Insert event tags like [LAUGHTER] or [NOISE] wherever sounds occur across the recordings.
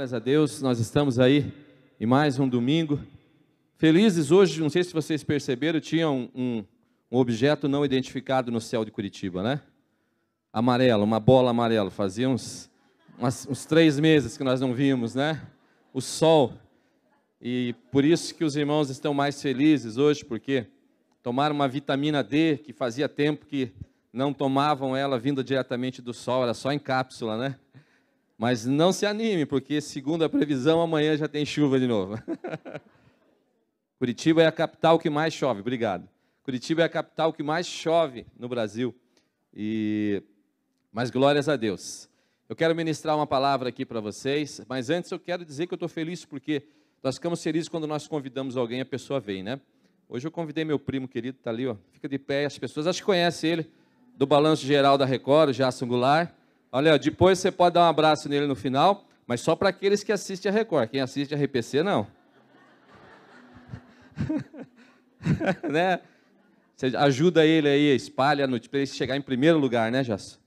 Glórias a Deus, nós estamos aí em mais um domingo. Felizes hoje, não sei se vocês perceberam, tinha um, um, um objeto não identificado no céu de Curitiba, né? Amarelo, uma bola amarela. Fazia uns, umas, uns três meses que nós não vimos, né? O sol. E por isso que os irmãos estão mais felizes hoje, porque tomaram uma vitamina D que fazia tempo que não tomavam ela vinda diretamente do sol, era só em cápsula, né? Mas não se anime, porque segundo a previsão, amanhã já tem chuva de novo. [LAUGHS] Curitiba é a capital que mais chove, obrigado. Curitiba é a capital que mais chove no Brasil. E mas glórias a Deus. Eu quero ministrar uma palavra aqui para vocês, mas antes eu quero dizer que eu estou feliz porque nós ficamos felizes quando nós convidamos alguém, a pessoa vem, né? Hoje eu convidei meu primo querido, está ali, ó, fica de pé, as pessoas acho que conhecem ele, do Balanço Geral da Record, o Jason Goulart. Olha, depois você pode dar um abraço nele no final, mas só para aqueles que assistem a Record. Quem assiste a RPC, não. [LAUGHS] né? Você ajuda ele aí, espalha para ele chegar em primeiro lugar, né, Jasson?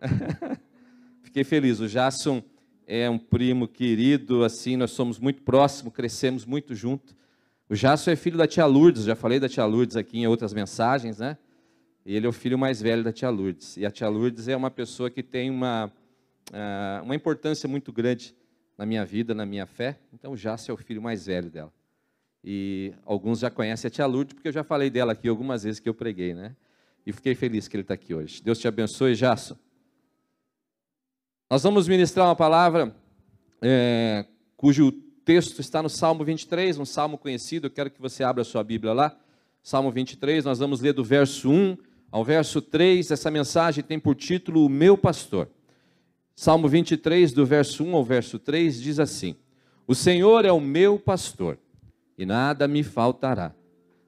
[LAUGHS] Fiquei feliz. O Jasson é um primo querido, assim, nós somos muito próximos, crescemos muito junto. O Jasson é filho da tia Lourdes, já falei da tia Lourdes aqui em outras mensagens, né? Ele é o filho mais velho da tia Lourdes. E a tia Lourdes é uma pessoa que tem uma, uh, uma importância muito grande na minha vida, na minha fé. Então, Jácio é o filho mais velho dela. E alguns já conhecem a tia Lourdes, porque eu já falei dela aqui algumas vezes que eu preguei, né? E fiquei feliz que ele está aqui hoje. Deus te abençoe, Jácio. Nós vamos ministrar uma palavra é, cujo texto está no Salmo 23, um salmo conhecido. Eu quero que você abra a sua Bíblia lá. Salmo 23, nós vamos ler do verso 1 ao verso 3, essa mensagem tem por título O Meu Pastor. Salmo 23, do verso 1 ao verso 3, diz assim: O Senhor é o meu pastor, e nada me faltará.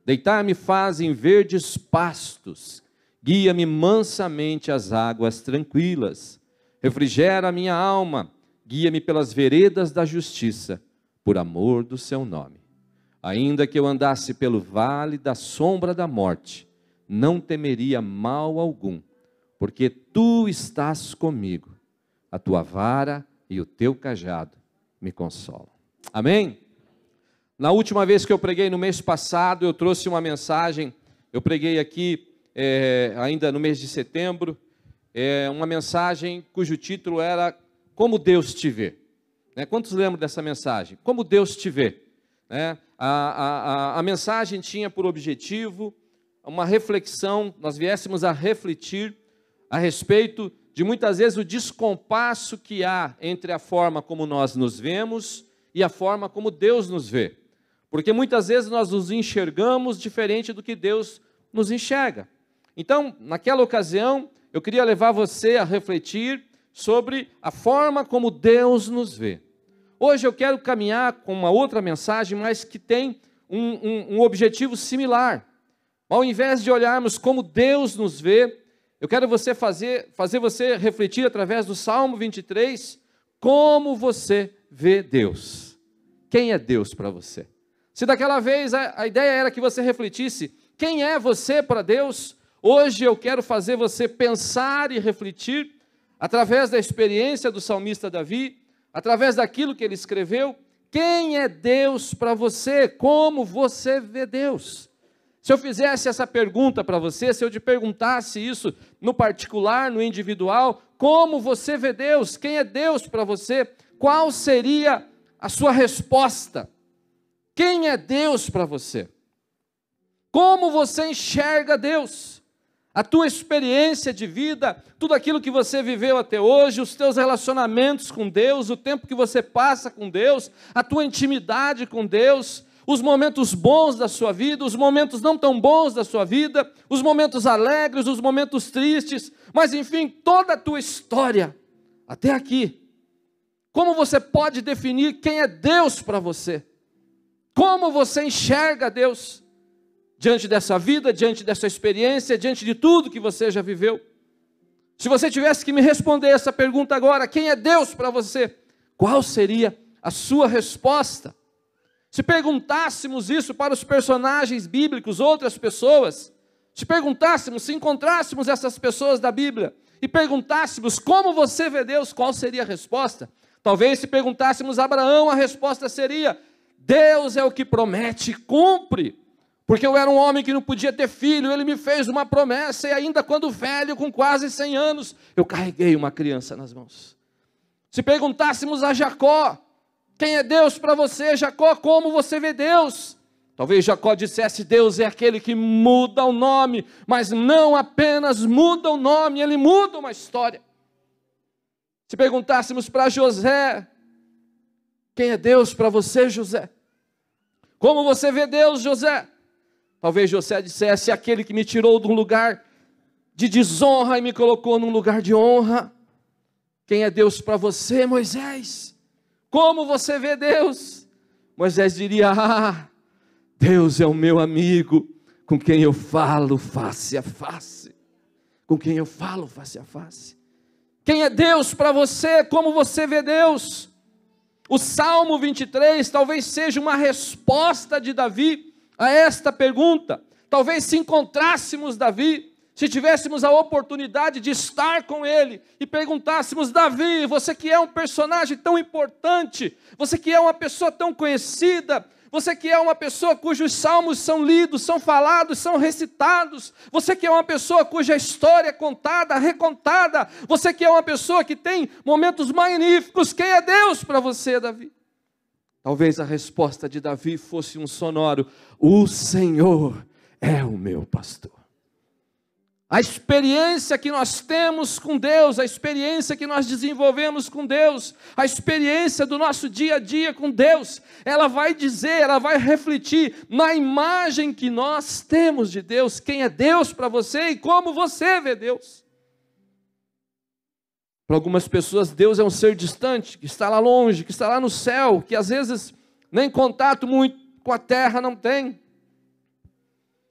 Deitar-me faz em verdes pastos, guia-me mansamente às águas tranquilas. Refrigera a minha alma, guia-me pelas veredas da justiça, por amor do seu nome. Ainda que eu andasse pelo vale da sombra da morte, não temeria mal algum, porque tu estás comigo, a tua vara e o teu cajado me consolam. Amém? Na última vez que eu preguei no mês passado, eu trouxe uma mensagem, eu preguei aqui é, ainda no mês de setembro, é, uma mensagem cujo título era Como Deus te vê. Né? Quantos lembram dessa mensagem? Como Deus te vê. Né? A, a, a, a mensagem tinha por objetivo uma reflexão, nós viéssemos a refletir a respeito de muitas vezes o descompasso que há entre a forma como nós nos vemos e a forma como Deus nos vê. Porque muitas vezes nós nos enxergamos diferente do que Deus nos enxerga. Então, naquela ocasião, eu queria levar você a refletir sobre a forma como Deus nos vê. Hoje eu quero caminhar com uma outra mensagem, mas que tem um, um, um objetivo similar. Ao invés de olharmos como Deus nos vê, eu quero você fazer, fazer você refletir através do Salmo 23 como você vê Deus. Quem é Deus para você? Se daquela vez a, a ideia era que você refletisse quem é você para Deus, hoje eu quero fazer você pensar e refletir através da experiência do salmista Davi, através daquilo que ele escreveu, quem é Deus para você? Como você vê Deus? Se eu fizesse essa pergunta para você, se eu te perguntasse isso no particular, no individual, como você vê Deus? Quem é Deus para você? Qual seria a sua resposta? Quem é Deus para você? Como você enxerga Deus? A tua experiência de vida, tudo aquilo que você viveu até hoje, os teus relacionamentos com Deus, o tempo que você passa com Deus, a tua intimidade com Deus, os momentos bons da sua vida, os momentos não tão bons da sua vida, os momentos alegres, os momentos tristes, mas enfim, toda a tua história até aqui. Como você pode definir quem é Deus para você? Como você enxerga Deus diante dessa vida, diante dessa experiência, diante de tudo que você já viveu? Se você tivesse que me responder essa pergunta agora, quem é Deus para você? Qual seria a sua resposta? Se perguntássemos isso para os personagens bíblicos, outras pessoas, se perguntássemos, se encontrássemos essas pessoas da Bíblia e perguntássemos como você vê Deus, qual seria a resposta? Talvez se perguntássemos a Abraão, a resposta seria: Deus é o que promete e cumpre. Porque eu era um homem que não podia ter filho, ele me fez uma promessa, e ainda quando velho, com quase 100 anos, eu carreguei uma criança nas mãos. Se perguntássemos a Jacó, quem é Deus para você, Jacó, como você vê Deus? Talvez Jacó dissesse: Deus é aquele que muda o nome, mas não apenas muda o nome, ele muda uma história. Se perguntássemos para José: Quem é Deus para você, José? Como você vê Deus, José? Talvez José dissesse: Aquele que me tirou de um lugar de desonra e me colocou num lugar de honra. Quem é Deus para você, Moisés? Como você vê Deus? Moisés diria: Ah, Deus é o meu amigo, com quem eu falo face a face. Com quem eu falo face a face. Quem é Deus para você? Como você vê Deus? O Salmo 23 talvez seja uma resposta de Davi a esta pergunta. Talvez se encontrássemos Davi, se tivéssemos a oportunidade de estar com ele e perguntássemos: Davi, você que é um personagem tão importante, você que é uma pessoa tão conhecida, você que é uma pessoa cujos salmos são lidos, são falados, são recitados. Você que é uma pessoa cuja história é contada, recontada. Você que é uma pessoa que tem momentos magníficos. Quem é Deus para você, Davi? Talvez a resposta de Davi fosse um sonoro: O Senhor é o meu pastor. A experiência que nós temos com Deus, a experiência que nós desenvolvemos com Deus, a experiência do nosso dia a dia com Deus, ela vai dizer, ela vai refletir na imagem que nós temos de Deus, quem é Deus para você e como você vê Deus. Para algumas pessoas, Deus é um ser distante, que está lá longe, que está lá no céu, que às vezes nem contato muito com a terra não tem.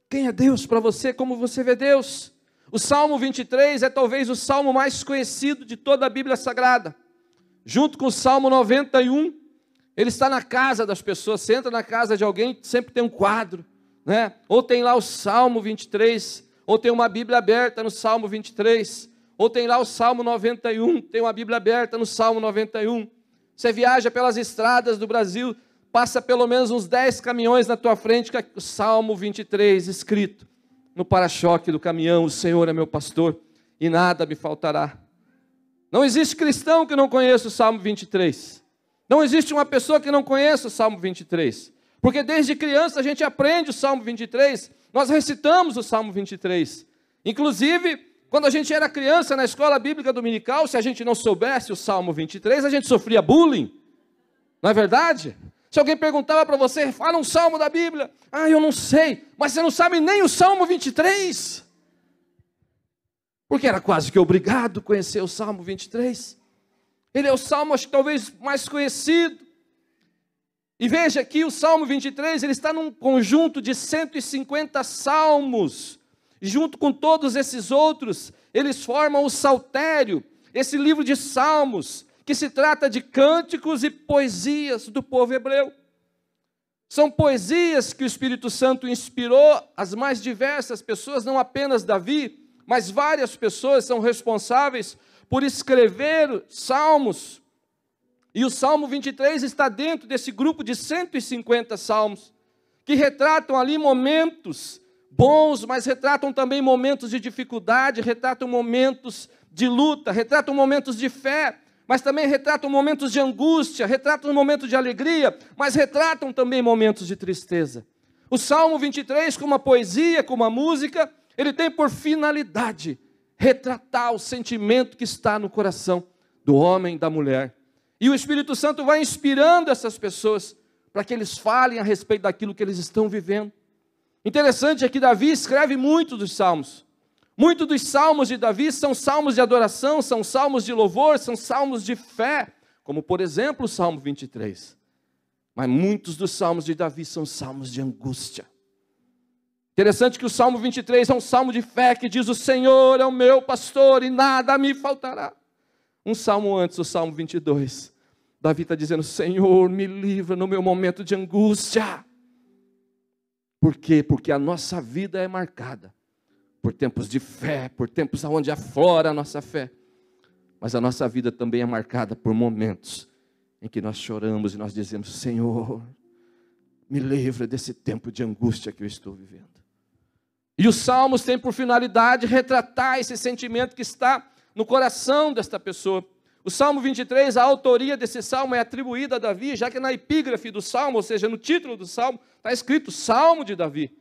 Quem é Deus para você? Como você vê Deus? O Salmo 23 é talvez o salmo mais conhecido de toda a Bíblia Sagrada. Junto com o Salmo 91, ele está na casa das pessoas. Você entra na casa de alguém, sempre tem um quadro, né? Ou tem lá o Salmo 23, ou tem uma Bíblia aberta no Salmo 23, ou tem lá o Salmo 91, tem uma Bíblia aberta no Salmo 91. Você viaja pelas estradas do Brasil, passa pelo menos uns 10 caminhões na tua frente com o Salmo 23 escrito no para-choque do caminhão: O Senhor é meu pastor e nada me faltará. Não existe cristão que não conheça o Salmo 23. Não existe uma pessoa que não conheça o Salmo 23. Porque desde criança a gente aprende o Salmo 23, nós recitamos o Salmo 23. Inclusive, quando a gente era criança na escola bíblica dominical, se a gente não soubesse o Salmo 23, a gente sofria bullying. Não é verdade? Se alguém perguntava para você, fala um salmo da Bíblia. Ah, eu não sei, mas você não sabe nem o Salmo 23. Porque era quase que obrigado conhecer o Salmo 23. Ele é o salmo, acho que talvez mais conhecido. E veja aqui o Salmo 23, ele está num conjunto de 150 salmos. Junto com todos esses outros, eles formam o Saltério, esse livro de salmos que se trata de cânticos e poesias do povo hebreu. São poesias que o Espírito Santo inspirou as mais diversas pessoas, não apenas Davi, mas várias pessoas são responsáveis por escrever salmos. E o Salmo 23 está dentro desse grupo de 150 salmos, que retratam ali momentos bons, mas retratam também momentos de dificuldade, retratam momentos de luta, retratam momentos de fé, mas também retratam momentos de angústia, retratam momentos de alegria, mas retratam também momentos de tristeza. O Salmo 23, como uma poesia, como uma música, ele tem por finalidade retratar o sentimento que está no coração do homem e da mulher. E o Espírito Santo vai inspirando essas pessoas para que eles falem a respeito daquilo que eles estão vivendo. Interessante é que Davi escreve muito dos salmos. Muitos dos salmos de Davi são salmos de adoração, são salmos de louvor, são salmos de fé, como por exemplo o Salmo 23. Mas muitos dos salmos de Davi são salmos de angústia. Interessante que o Salmo 23 é um salmo de fé que diz: O Senhor é o meu pastor e nada me faltará. Um salmo antes, o Salmo 22, Davi está dizendo: Senhor, me livra no meu momento de angústia. Por quê? Porque a nossa vida é marcada por tempos de fé, por tempos onde aflora a nossa fé. Mas a nossa vida também é marcada por momentos em que nós choramos e nós dizemos: Senhor, me livra desse tempo de angústia que eu estou vivendo. E os salmos têm por finalidade retratar esse sentimento que está no coração desta pessoa. O Salmo 23, a autoria desse salmo é atribuída a Davi, já que na epígrafe do salmo, ou seja, no título do salmo, está escrito Salmo de Davi.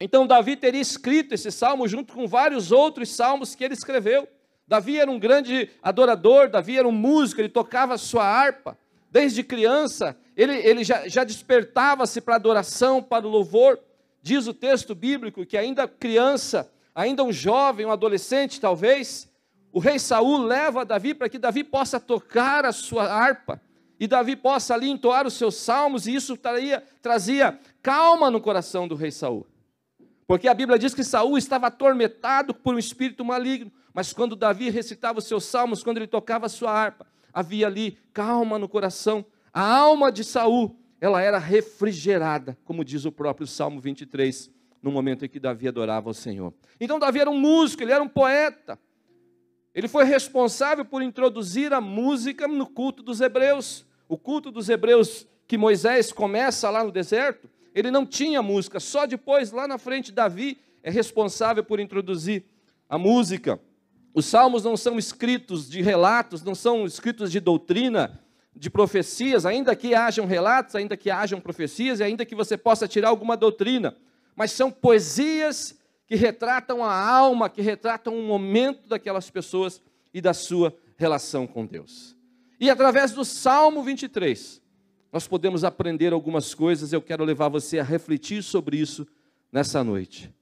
Então, Davi teria escrito esse salmo junto com vários outros salmos que ele escreveu. Davi era um grande adorador, Davi era um músico, ele tocava sua harpa. Desde criança, ele, ele já, já despertava-se para adoração, para o louvor. Diz o texto bíblico que ainda criança, ainda um jovem, um adolescente talvez, o rei Saul leva Davi para que Davi possa tocar a sua harpa e Davi possa ali entoar os seus salmos, e isso traria, trazia calma no coração do rei Saul. Porque a Bíblia diz que Saul estava atormentado por um espírito maligno, mas quando Davi recitava os seus salmos, quando ele tocava a sua harpa, havia ali calma no coração. A alma de Saul, ela era refrigerada, como diz o próprio Salmo 23, no momento em que Davi adorava o Senhor. Então Davi era um músico, ele era um poeta. Ele foi responsável por introduzir a música no culto dos hebreus. O culto dos hebreus que Moisés começa lá no deserto, ele não tinha música, só depois, lá na frente, Davi é responsável por introduzir a música. Os salmos não são escritos de relatos, não são escritos de doutrina, de profecias, ainda que hajam relatos, ainda que hajam profecias, e ainda que você possa tirar alguma doutrina, mas são poesias que retratam a alma, que retratam um momento daquelas pessoas e da sua relação com Deus. E através do Salmo 23, nós podemos aprender algumas coisas, eu quero levar você a refletir sobre isso nessa noite.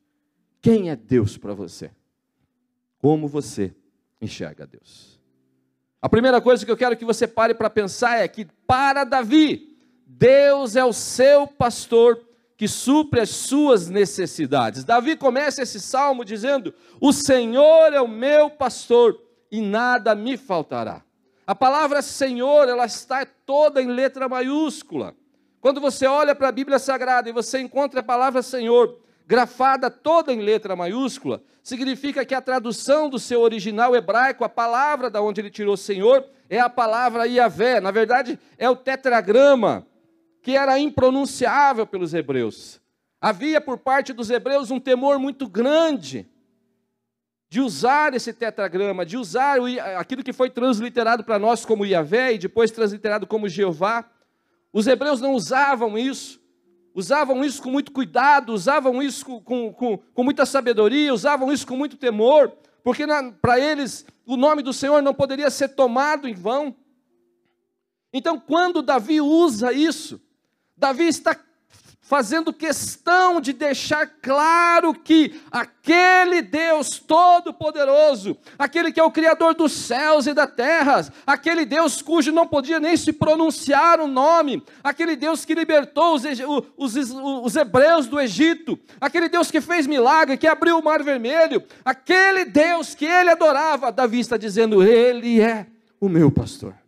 Quem é Deus para você? Como você enxerga Deus? A primeira coisa que eu quero que você pare para pensar é que, para Davi, Deus é o seu pastor que supre as suas necessidades. Davi começa esse salmo dizendo: O Senhor é o meu pastor e nada me faltará. A palavra Senhor, ela está toda em letra maiúscula. Quando você olha para a Bíblia Sagrada e você encontra a palavra Senhor grafada toda em letra maiúscula, significa que a tradução do seu original hebraico, a palavra da onde ele tirou Senhor, é a palavra Iavé. Na verdade, é o tetragrama que era impronunciável pelos hebreus. Havia por parte dos hebreus um temor muito grande de usar esse tetragrama, de usar aquilo que foi transliterado para nós como Yahvé e depois transliterado como Jeová. Os hebreus não usavam isso, usavam isso com muito cuidado, usavam isso com, com, com, com muita sabedoria, usavam isso com muito temor, porque para eles o nome do Senhor não poderia ser tomado em vão. Então, quando Davi usa isso, Davi está fazendo questão de deixar claro que aquele Deus todo-poderoso, aquele que é o Criador dos céus e da terra, aquele Deus cujo não podia nem se pronunciar o nome, aquele Deus que libertou os, os, os hebreus do Egito, aquele Deus que fez milagre, que abriu o mar vermelho, aquele Deus que ele adorava, Davi está dizendo: Ele é o meu pastor.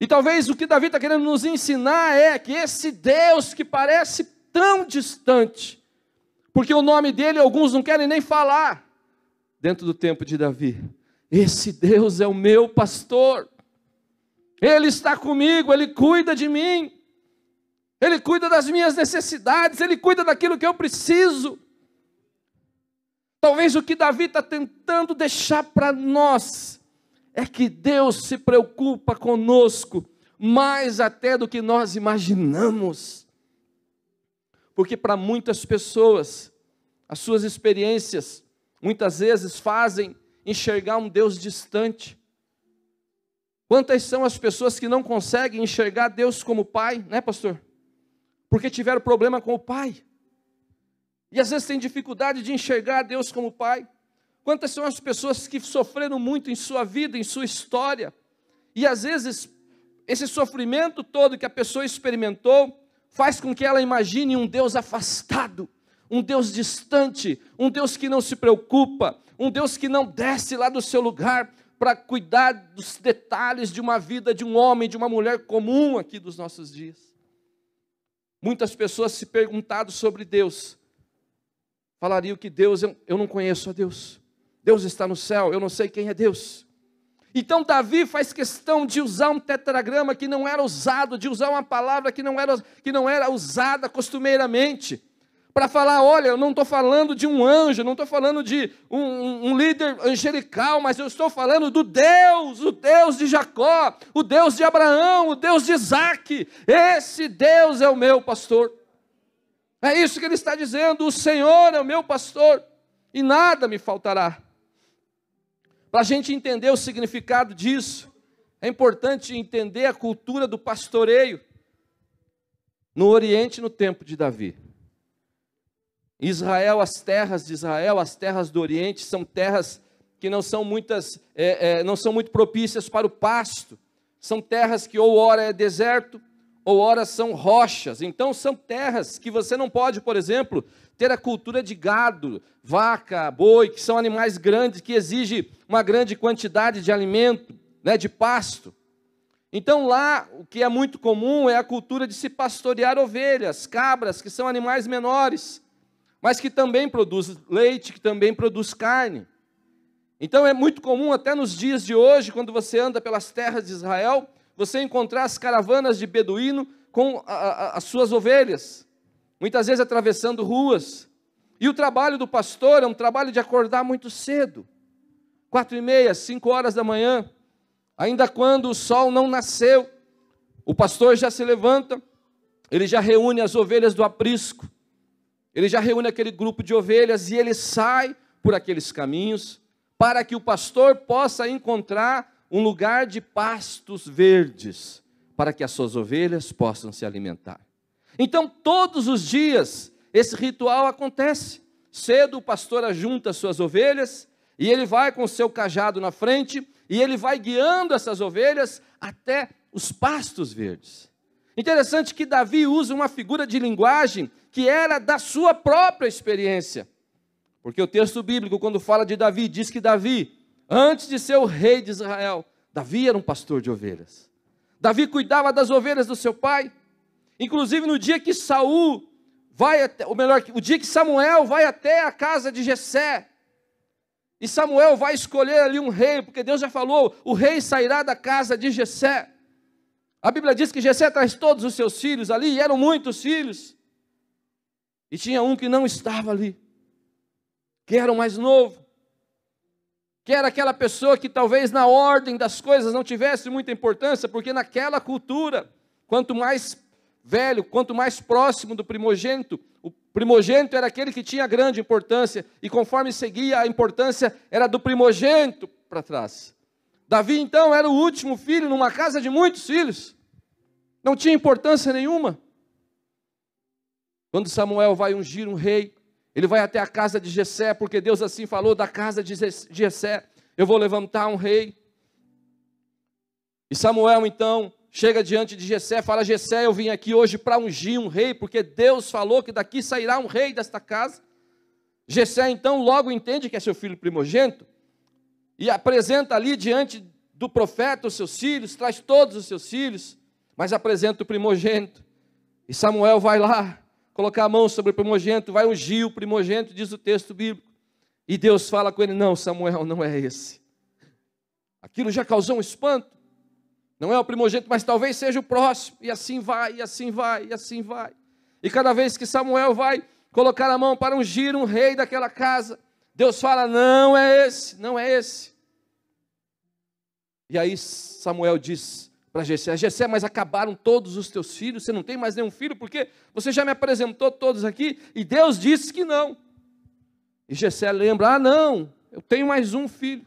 E talvez o que Davi está querendo nos ensinar é que esse Deus que parece tão distante, porque o nome dele alguns não querem nem falar, dentro do tempo de Davi, esse Deus é o meu pastor, ele está comigo, ele cuida de mim, ele cuida das minhas necessidades, ele cuida daquilo que eu preciso. Talvez o que Davi está tentando deixar para nós é que Deus se preocupa conosco mais até do que nós imaginamos. Porque para muitas pessoas, as suas experiências muitas vezes fazem enxergar um Deus distante. Quantas são as pessoas que não conseguem enxergar Deus como Pai, né, pastor? Porque tiveram problema com o Pai. E às vezes tem dificuldade de enxergar Deus como Pai. Quantas são as pessoas que sofreram muito em sua vida, em sua história, e às vezes esse sofrimento todo que a pessoa experimentou faz com que ela imagine um Deus afastado, um Deus distante, um Deus que não se preocupa, um Deus que não desce lá do seu lugar para cuidar dos detalhes de uma vida de um homem, de uma mulher comum aqui dos nossos dias. Muitas pessoas se perguntado sobre Deus, falariam que Deus, eu, eu não conheço a Deus. Deus está no céu, eu não sei quem é Deus. Então Davi faz questão de usar um tetragrama que não era usado, de usar uma palavra que não era, que não era usada costumeiramente, para falar: olha, eu não estou falando de um anjo, não estou falando de um, um, um, líder angelical, mas eu estou falando do Deus, o Deus de Jacó, o Deus de Abraão, o Deus de Isaac. Esse Deus é o meu pastor. É isso que ele está dizendo: o Senhor é o meu pastor e nada me faltará. Para a gente entender o significado disso, é importante entender a cultura do pastoreio no Oriente no tempo de Davi. Israel, as terras de Israel, as terras do Oriente, são terras que não são muitas, é, é, não são muito propícias para o pasto. São terras que ou ora é deserto, ou ora são rochas. Então são terras que você não pode, por exemplo, ter a cultura de gado, vaca, boi, que são animais grandes, que exigem uma grande quantidade de alimento, né, de pasto. Então lá, o que é muito comum é a cultura de se pastorear ovelhas, cabras, que são animais menores, mas que também produz leite, que também produz carne. Então é muito comum até nos dias de hoje, quando você anda pelas terras de Israel, você encontrar as caravanas de beduíno com a, a, as suas ovelhas muitas vezes atravessando ruas. E o trabalho do pastor é um trabalho de acordar muito cedo, quatro e meia, cinco horas da manhã, ainda quando o sol não nasceu. O pastor já se levanta, ele já reúne as ovelhas do aprisco, ele já reúne aquele grupo de ovelhas e ele sai por aqueles caminhos para que o pastor possa encontrar um lugar de pastos verdes, para que as suas ovelhas possam se alimentar. Então, todos os dias, esse ritual acontece. Cedo o pastor ajunta suas ovelhas e ele vai com o seu cajado na frente e ele vai guiando essas ovelhas até os pastos verdes. Interessante que Davi usa uma figura de linguagem que era da sua própria experiência. Porque o texto bíblico, quando fala de Davi, diz que Davi, antes de ser o rei de Israel, Davi era um pastor de ovelhas. Davi cuidava das ovelhas do seu pai. Inclusive no dia que Saul vai até, ou melhor, o dia que Samuel vai até a casa de Jessé, e Samuel vai escolher ali um rei, porque Deus já falou, o rei sairá da casa de Jessé. A Bíblia diz que Jessé traz todos os seus filhos ali, e eram muitos filhos. E tinha um que não estava ali, que era o mais novo, que era aquela pessoa que talvez na ordem das coisas não tivesse muita importância, porque naquela cultura, quanto mais velho, quanto mais próximo do primogênito, o primogênito era aquele que tinha grande importância, e conforme seguia a importância, era do primogênito para trás. Davi, então, era o último filho numa casa de muitos filhos, não tinha importância nenhuma. Quando Samuel vai ungir um rei, ele vai até a casa de Jessé, porque Deus assim falou da casa de Jessé, eu vou levantar um rei. E Samuel então chega diante de Jessé, fala: Jessé, eu vim aqui hoje para ungir um rei, porque Deus falou que daqui sairá um rei desta casa. Jessé então logo entende que é seu filho primogênito e apresenta ali diante do profeta os seus filhos, traz todos os seus filhos, mas apresenta o primogênito. E Samuel vai lá, colocar a mão sobre o primogênito, vai ungir o primogênito, diz o texto bíblico. E Deus fala com ele: Não, Samuel, não é esse. Aquilo já causou um espanto. Não é o primogênito, mas talvez seja o próximo. E assim vai, e assim vai, e assim vai. E cada vez que Samuel vai colocar a mão para ungir um rei daquela casa, Deus fala: não é esse, não é esse. E aí Samuel diz para Jessé: Jessé, mas acabaram todos os teus filhos, você não tem mais nenhum filho, porque você já me apresentou todos aqui, e Deus disse que não. E Jessé lembra: ah, não, eu tenho mais um filho.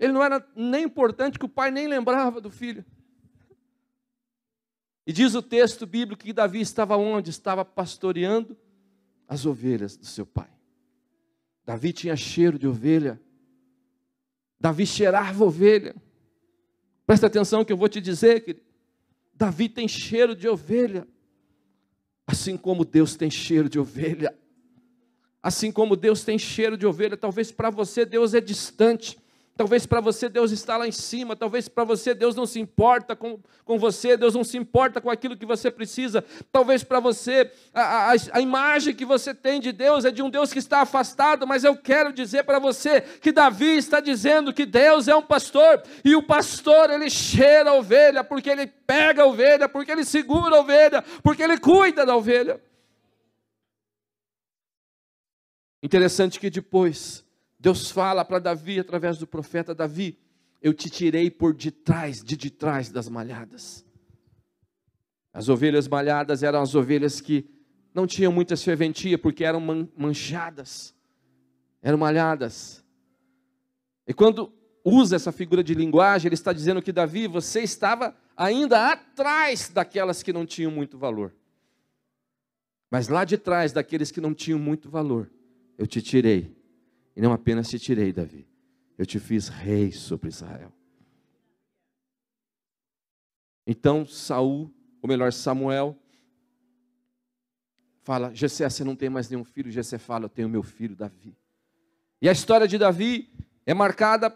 Ele não era nem importante que o pai nem lembrava do filho. E diz o texto bíblico que Davi estava onde? Estava pastoreando as ovelhas do seu pai. Davi tinha cheiro de ovelha. Davi cheirava ovelha. Presta atenção que eu vou te dizer, que Davi tem cheiro de ovelha. Assim como Deus tem cheiro de ovelha. Assim como Deus tem cheiro de ovelha, talvez para você Deus é distante. Talvez para você Deus está lá em cima, talvez para você Deus não se importa com, com você, Deus não se importa com aquilo que você precisa. Talvez para você a, a, a, imagem que você tem de Deus é de um Deus que está afastado, mas eu quero dizer para você que Davi está dizendo que Deus é um pastor, e o pastor ele cheira a ovelha, porque ele pega a ovelha, porque ele segura a ovelha, porque ele cuida da ovelha. Interessante que depois Deus fala para Davi através do profeta Davi: Eu te tirei por detrás, de detrás das malhadas. As ovelhas malhadas eram as ovelhas que não tinham muita serventia porque eram manchadas, eram malhadas. E quando usa essa figura de linguagem, ele está dizendo que Davi, você estava ainda atrás daquelas que não tinham muito valor. Mas lá de trás daqueles que não tinham muito valor, eu te tirei e não apenas te tirei, Davi, eu te fiz rei sobre Israel. Então Saul, ou melhor, Samuel, fala: Jessé, você não tem mais nenhum filho. Jessé fala: Eu tenho meu filho Davi. E a história de Davi é marcada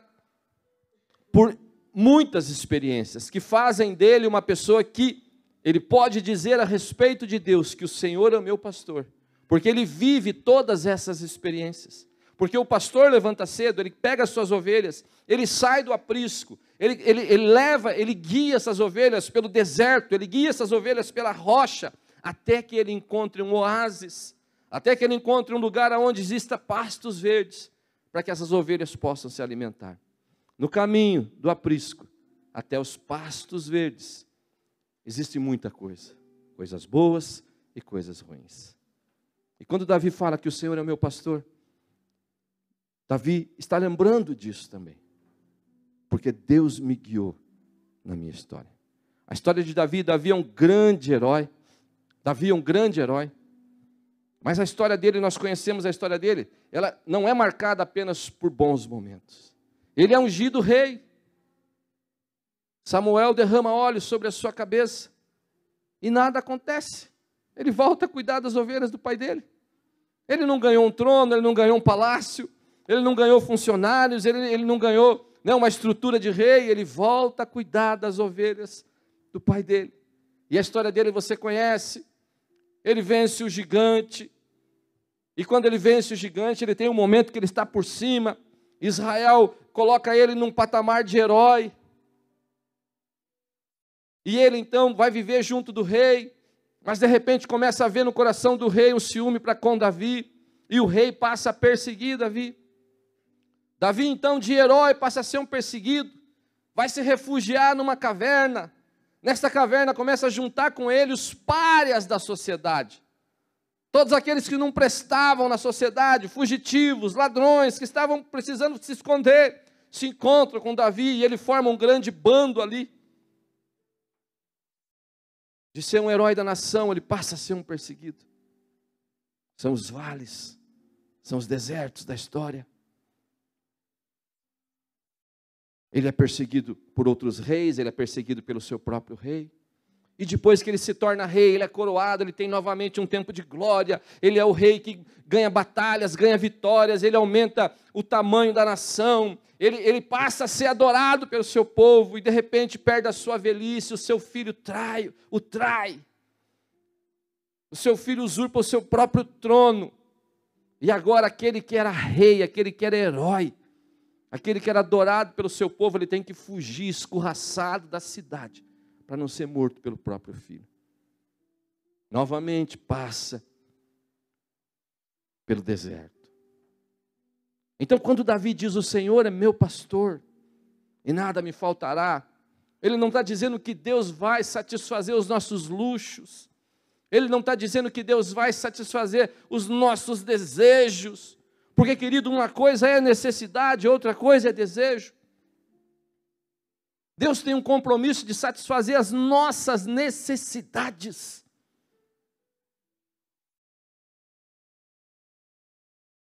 por muitas experiências que fazem dele uma pessoa que ele pode dizer a respeito de Deus que o Senhor é o meu pastor, porque ele vive todas essas experiências. Porque o pastor levanta cedo, ele pega as suas ovelhas, ele sai do aprisco, ele, ele, ele leva, ele guia essas ovelhas pelo deserto, ele guia essas ovelhas pela rocha, até que ele encontre um oásis, até que ele encontre um lugar onde exista pastos verdes, para que essas ovelhas possam se alimentar. No caminho do aprisco até os pastos verdes, existe muita coisa, coisas boas e coisas ruins. E quando Davi fala que o Senhor é meu pastor, Davi está lembrando disso também, porque Deus me guiou na minha história. A história de Davi, Davi é um grande herói. Davi é um grande herói. Mas a história dele, nós conhecemos a história dele, ela não é marcada apenas por bons momentos. Ele é ungido rei. Samuel derrama óleo sobre a sua cabeça e nada acontece. Ele volta a cuidar das ovelhas do pai dele. Ele não ganhou um trono, ele não ganhou um palácio, ele não ganhou funcionários, ele, ele não ganhou né, uma estrutura de rei, ele volta a cuidar das ovelhas do pai dele. E a história dele você conhece. Ele vence o gigante. E quando ele vence o gigante, ele tem um momento que ele está por cima. Israel coloca ele num patamar de herói. E ele então vai viver junto do rei. Mas de repente começa a ver no coração do rei um ciúme para com Davi. E o rei passa a perseguir Davi. Davi, então, de herói, passa a ser um perseguido, vai se refugiar numa caverna. Nesta caverna começa a juntar com ele os párias da sociedade. Todos aqueles que não prestavam na sociedade, fugitivos, ladrões, que estavam precisando se esconder, se encontram com Davi e ele forma um grande bando ali. De ser um herói da nação, ele passa a ser um perseguido. São os vales, são os desertos da história. Ele é perseguido por outros reis, ele é perseguido pelo seu próprio rei. E depois que ele se torna rei, ele é coroado, ele tem novamente um tempo de glória, ele é o rei que ganha batalhas, ganha vitórias, ele aumenta o tamanho da nação, ele, ele passa a ser adorado pelo seu povo e de repente perde a sua velhice, o seu filho trai, o trai. O seu filho usurpa o seu próprio trono. E agora aquele que era rei, aquele que era herói, Aquele que era adorado pelo seu povo, ele tem que fugir escorraçado da cidade, para não ser morto pelo próprio filho. Novamente passa pelo deserto. Então, quando Davi diz: O Senhor é meu pastor, e nada me faltará, ele não está dizendo que Deus vai satisfazer os nossos luxos, ele não está dizendo que Deus vai satisfazer os nossos desejos, porque, querido, uma coisa é necessidade, outra coisa é desejo. Deus tem um compromisso de satisfazer as nossas necessidades.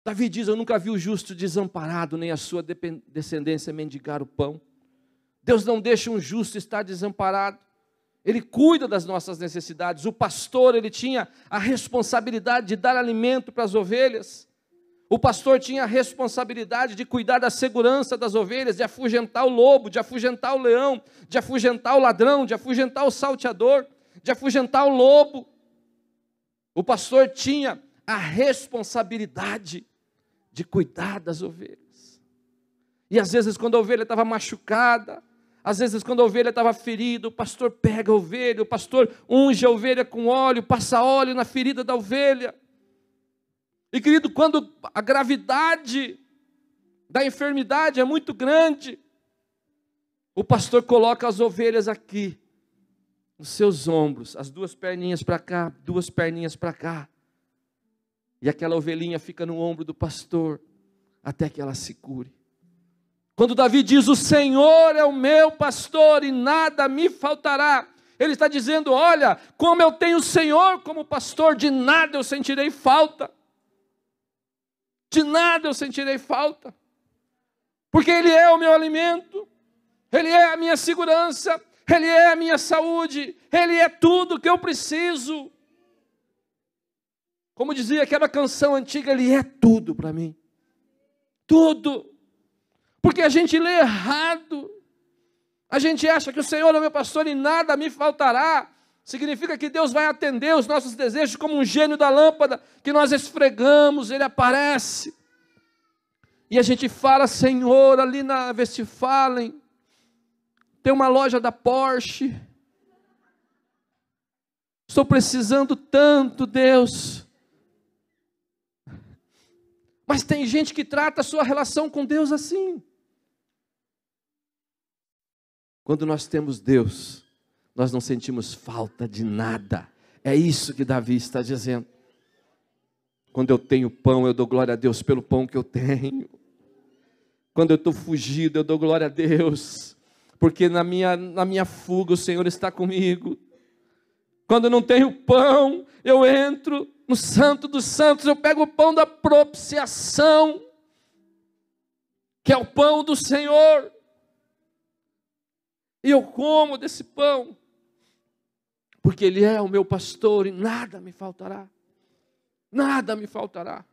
Davi diz: Eu nunca vi o justo desamparado, nem a sua descendência mendigar o pão. Deus não deixa um justo estar desamparado. Ele cuida das nossas necessidades. O pastor, ele tinha a responsabilidade de dar alimento para as ovelhas. O pastor tinha a responsabilidade de cuidar da segurança das ovelhas, de afugentar o lobo, de afugentar o leão, de afugentar o ladrão, de afugentar o salteador, de afugentar o lobo. O pastor tinha a responsabilidade de cuidar das ovelhas. E às vezes, quando a ovelha estava machucada, às vezes, quando a ovelha estava ferida, o pastor pega a ovelha, o pastor unge a ovelha com óleo, passa óleo na ferida da ovelha. E querido, quando a gravidade da enfermidade é muito grande, o pastor coloca as ovelhas aqui, nos seus ombros, as duas perninhas para cá, duas perninhas para cá. E aquela ovelhinha fica no ombro do pastor até que ela se cure. Quando Davi diz: O Senhor é o meu pastor e nada me faltará. Ele está dizendo: Olha, como eu tenho o Senhor como pastor, de nada eu sentirei falta de nada eu sentirei falta, porque Ele é o meu alimento, Ele é a minha segurança, Ele é a minha saúde, Ele é tudo que eu preciso. Como dizia aquela canção antiga, Ele é tudo para mim, tudo, porque a gente lê errado, a gente acha que o Senhor é meu pastor e nada me faltará. Significa que Deus vai atender os nossos desejos como um gênio da lâmpada que nós esfregamos, ele aparece. E a gente fala, Senhor, ali na Westfalen, tem uma loja da Porsche. Estou precisando tanto, Deus. Mas tem gente que trata a sua relação com Deus assim. Quando nós temos Deus, nós não sentimos falta de nada. É isso que Davi está dizendo. Quando eu tenho pão, eu dou glória a Deus pelo pão que eu tenho. Quando eu estou fugido, eu dou glória a Deus, porque na minha, na minha fuga o Senhor está comigo. Quando eu não tenho pão, eu entro no Santo dos Santos, eu pego o pão da propiciação, que é o pão do Senhor, e eu como desse pão porque Ele é o meu pastor e nada me faltará. Nada me faltará.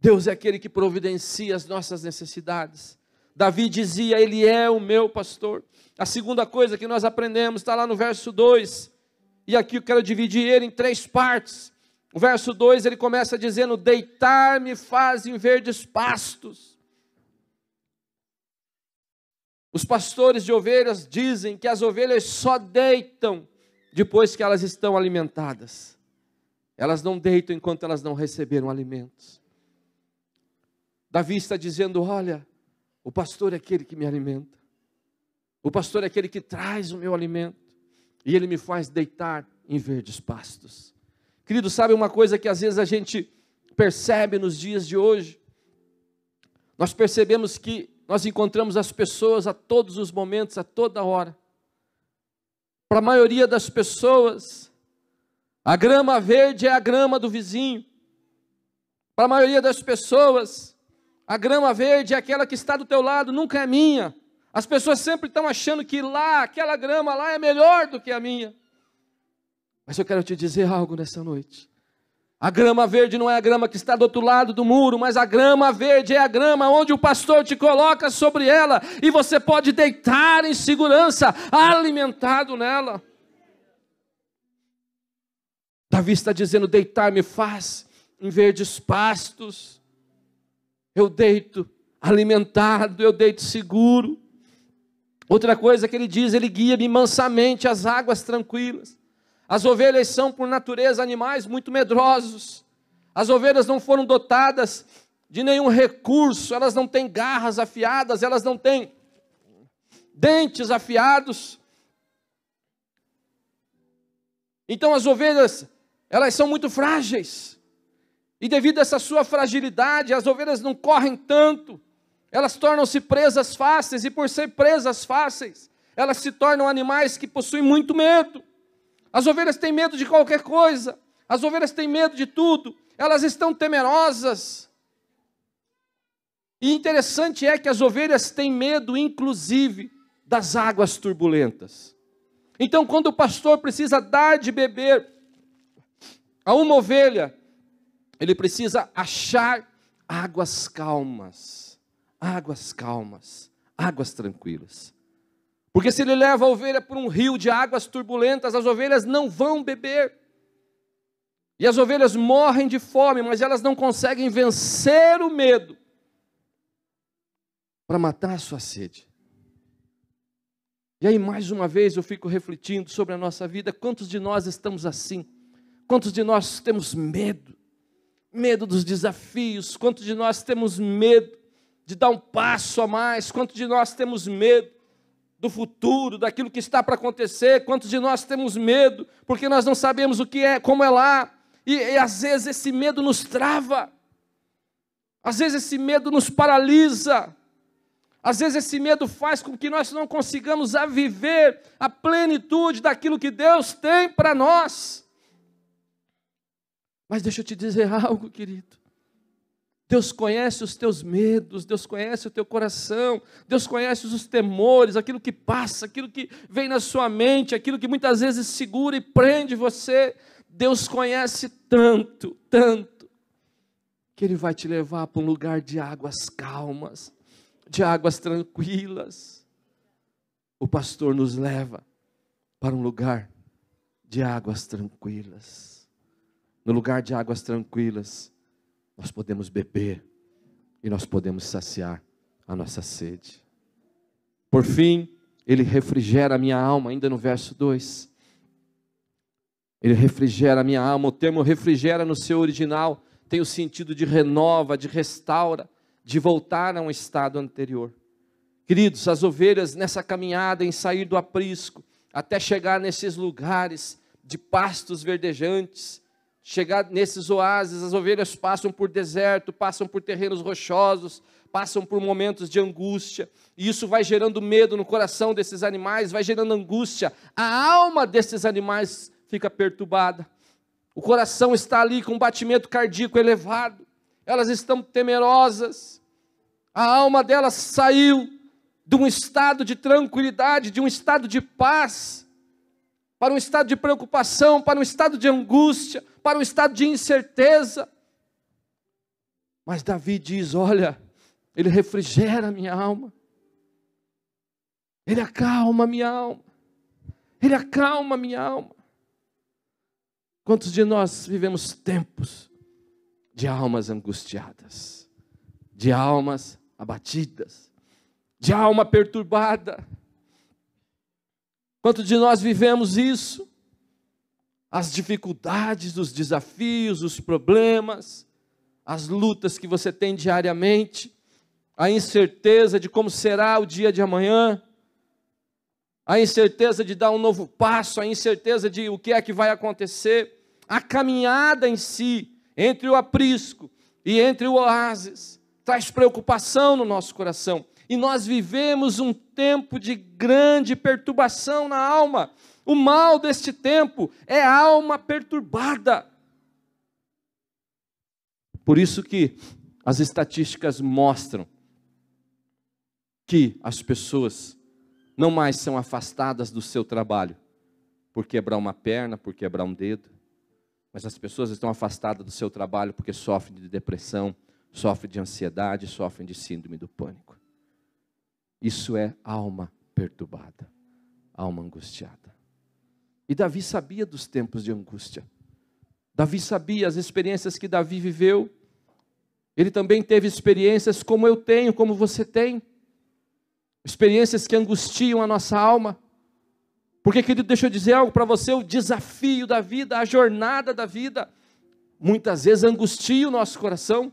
Deus é aquele que providencia as nossas necessidades. Davi dizia: Ele é o meu pastor. A segunda coisa que nós aprendemos está lá no verso 2, e aqui eu quero dividir ele em três partes. O verso 2 ele começa dizendo: Deitar-me faz em verdes pastos. Os pastores de ovelhas dizem que as ovelhas só deitam depois que elas estão alimentadas. Elas não deitam enquanto elas não receberam alimentos. Davi está dizendo: Olha, o pastor é aquele que me alimenta, o pastor é aquele que traz o meu alimento, e ele me faz deitar em verdes pastos. Querido, sabe uma coisa que às vezes a gente percebe nos dias de hoje? Nós percebemos que nós encontramos as pessoas a todos os momentos, a toda hora. Para a maioria das pessoas, a grama verde é a grama do vizinho. Para a maioria das pessoas, a grama verde é aquela que está do teu lado, nunca é minha. As pessoas sempre estão achando que lá, aquela grama lá é melhor do que a minha. Mas eu quero te dizer algo nessa noite. A grama verde não é a grama que está do outro lado do muro, mas a grama verde é a grama onde o pastor te coloca sobre ela e você pode deitar em segurança, alimentado nela. Davi está dizendo: deitar-me faz em verdes pastos. Eu deito alimentado, eu deito seguro. Outra coisa que ele diz, ele guia-me mansamente às águas tranquilas. As ovelhas são, por natureza, animais muito medrosos. As ovelhas não foram dotadas de nenhum recurso, elas não têm garras afiadas, elas não têm dentes afiados. Então as ovelhas, elas são muito frágeis. E devido a essa sua fragilidade, as ovelhas não correm tanto. Elas tornam-se presas fáceis e por ser presas fáceis, elas se tornam animais que possuem muito medo. As ovelhas têm medo de qualquer coisa, as ovelhas têm medo de tudo, elas estão temerosas. E interessante é que as ovelhas têm medo, inclusive, das águas turbulentas. Então, quando o pastor precisa dar de beber a uma ovelha, ele precisa achar águas calmas, águas calmas, águas tranquilas. Porque se ele leva a ovelha por um rio de águas turbulentas, as ovelhas não vão beber. E as ovelhas morrem de fome, mas elas não conseguem vencer o medo para matar a sua sede. E aí, mais uma vez, eu fico refletindo sobre a nossa vida. Quantos de nós estamos assim? Quantos de nós temos medo? Medo dos desafios? Quantos de nós temos medo de dar um passo a mais? Quantos de nós temos medo do futuro, daquilo que está para acontecer? Quantos de nós temos medo porque nós não sabemos o que é, como é lá? E, e às vezes esse medo nos trava, às vezes esse medo nos paralisa. Às vezes esse medo faz com que nós não consigamos a viver a plenitude daquilo que Deus tem para nós. Mas deixa eu te dizer [LAUGHS] algo, querido. Deus conhece os teus medos, Deus conhece o teu coração, Deus conhece os temores, aquilo que passa, aquilo que vem na sua mente, aquilo que muitas vezes segura e prende você. Deus conhece tanto, tanto, que Ele vai te levar para um lugar de águas calmas de águas tranquilas. O pastor nos leva para um lugar de águas tranquilas. No lugar de águas tranquilas, nós podemos beber e nós podemos saciar a nossa sede. Por fim, ele refrigera a minha alma, ainda no verso 2. Ele refrigera a minha alma. O termo refrigera no seu original tem o sentido de renova, de restaura de voltar a um estado anterior. Queridos, as ovelhas nessa caminhada em sair do aprisco, até chegar nesses lugares de pastos verdejantes, chegar nesses oásis, as ovelhas passam por deserto, passam por terrenos rochosos, passam por momentos de angústia, e isso vai gerando medo no coração desses animais, vai gerando angústia, a alma desses animais fica perturbada, o coração está ali com um batimento cardíaco elevado, elas estão temerosas, a alma delas saiu de um estado de tranquilidade, de um estado de paz, para um estado de preocupação, para um estado de angústia, para um estado de incerteza. Mas Davi diz: Olha, ele refrigera minha alma, ele acalma minha alma, ele acalma minha alma. Quantos de nós vivemos tempos de almas angustiadas, de almas abatidas, de alma perturbada. Quanto de nós vivemos isso? As dificuldades, os desafios, os problemas, as lutas que você tem diariamente, a incerteza de como será o dia de amanhã, a incerteza de dar um novo passo, a incerteza de o que é que vai acontecer, a caminhada em si, entre o aprisco e entre o oásis, traz preocupação no nosso coração. E nós vivemos um tempo de grande perturbação na alma. O mal deste tempo é a alma perturbada. Por isso que as estatísticas mostram que as pessoas não mais são afastadas do seu trabalho por quebrar uma perna, por quebrar um dedo, mas as pessoas estão afastadas do seu trabalho porque sofrem de depressão, sofrem de ansiedade, sofrem de síndrome do pânico. Isso é alma perturbada, alma angustiada. E Davi sabia dos tempos de angústia. Davi sabia as experiências que Davi viveu. Ele também teve experiências como eu tenho, como você tem. Experiências que angustiam a nossa alma. Porque, querido, deixa eu dizer algo para você: o desafio da vida, a jornada da vida, muitas vezes angustia o nosso coração.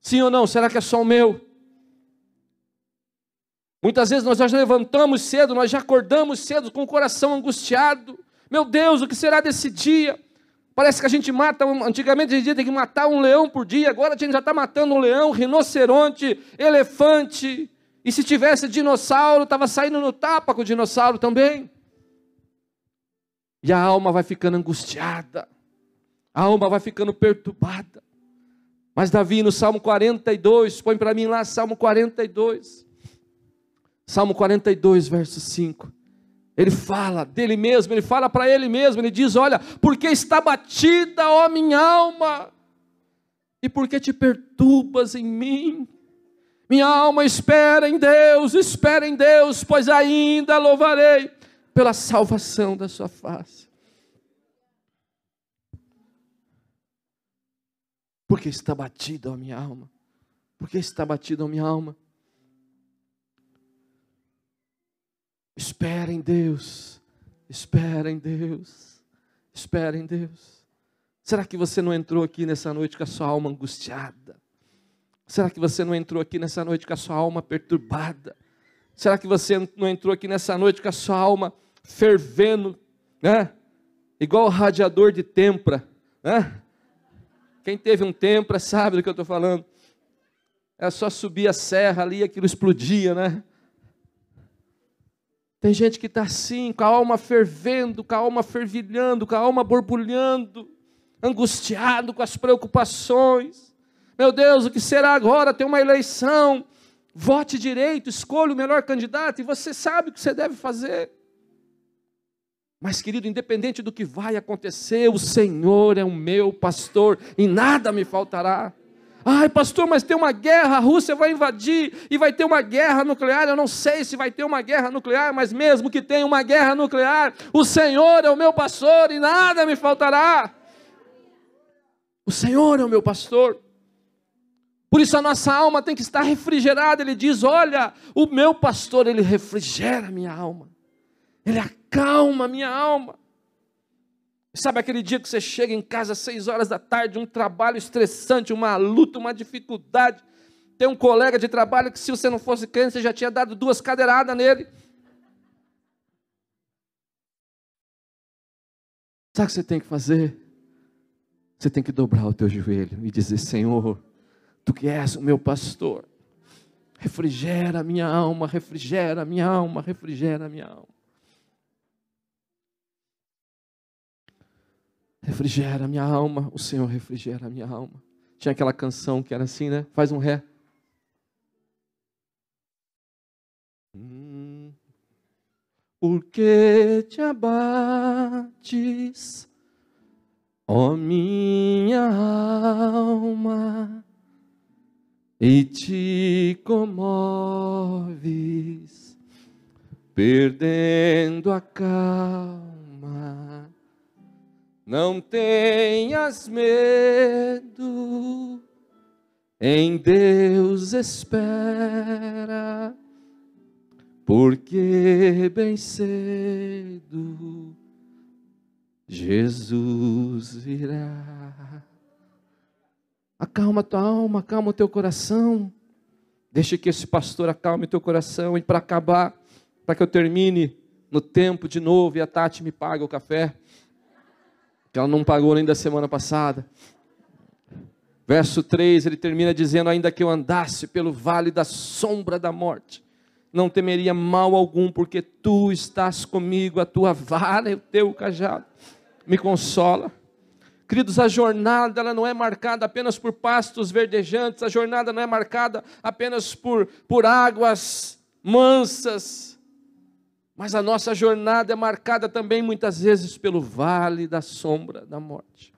Sim ou não? Será que é só o meu? Muitas vezes nós já levantamos cedo, nós já acordamos cedo com o coração angustiado. Meu Deus, o que será desse dia? Parece que a gente mata, antigamente a gente tinha que matar um leão por dia, agora a gente já está matando um leão, rinoceronte, elefante. E se tivesse dinossauro, estava saindo no tapa com o dinossauro também. E a alma vai ficando angustiada, a alma vai ficando perturbada. Mas Davi, no Salmo 42, põe para mim lá, Salmo 42. Salmo 42, verso 5. Ele fala dele mesmo, ele fala para ele mesmo, ele diz: Olha, porque está batida, ó minha alma, E por que te perturbas em mim? Minha alma espera em Deus, espera em Deus, pois ainda louvarei pela salvação da sua face. Porque está batida a minha alma. Porque está batida a minha alma. Espera em Deus. Espera em Deus. Espera em Deus. Será que você não entrou aqui nessa noite com a sua alma angustiada? Será que você não entrou aqui nessa noite com a sua alma perturbada? Será que você não entrou aqui nessa noite com a sua alma fervendo, né? Igual o radiador de tempra, né? Quem teve um tempra sabe do que eu estou falando. É só subir a serra ali e aquilo explodia, né? Tem gente que está assim, com a alma fervendo, com a alma fervilhando, com a alma borbulhando, angustiado com as preocupações. Meu Deus, o que será agora? Tem uma eleição. Vote direito, escolha o melhor candidato e você sabe o que você deve fazer. Mas, querido, independente do que vai acontecer, o Senhor é o meu pastor e nada me faltará. Ai, pastor, mas tem uma guerra, a Rússia vai invadir e vai ter uma guerra nuclear. Eu não sei se vai ter uma guerra nuclear, mas mesmo que tenha uma guerra nuclear, o Senhor é o meu pastor e nada me faltará. O Senhor é o meu pastor. Por isso a nossa alma tem que estar refrigerada. Ele diz: Olha, o meu pastor, ele refrigera a minha alma. Ele acalma a minha alma. Sabe aquele dia que você chega em casa às seis horas da tarde, um trabalho estressante, uma luta, uma dificuldade. Tem um colega de trabalho que, se você não fosse crente, você já tinha dado duas cadeiradas nele. Sabe o que você tem que fazer? Você tem que dobrar o teu joelho e dizer: Senhor, tu que és o meu pastor, refrigera a minha alma, refrigera a minha alma, refrigera a minha alma. Refrigera minha alma, o Senhor refrigera minha alma. Tinha aquela canção que era assim, né? Faz um ré. Hum, Por que te abates, ó minha alma, e te comoves, perdendo a calma? Não tenhas medo, em Deus espera, porque bem cedo Jesus virá. Acalma tua alma, acalma o teu coração. Deixa que esse pastor acalme teu coração. E para acabar, para que eu termine no tempo de novo e a Tati me paga o café que ela não pagou nem da semana passada. Verso 3, ele termina dizendo: Ainda que eu andasse pelo vale da sombra da morte, não temeria mal algum, porque tu estás comigo, a tua vara e o teu cajado me consola. Queridos, a jornada ela não é marcada apenas por pastos verdejantes, a jornada não é marcada apenas por, por águas mansas, mas a nossa jornada é marcada também muitas vezes pelo vale da sombra da morte.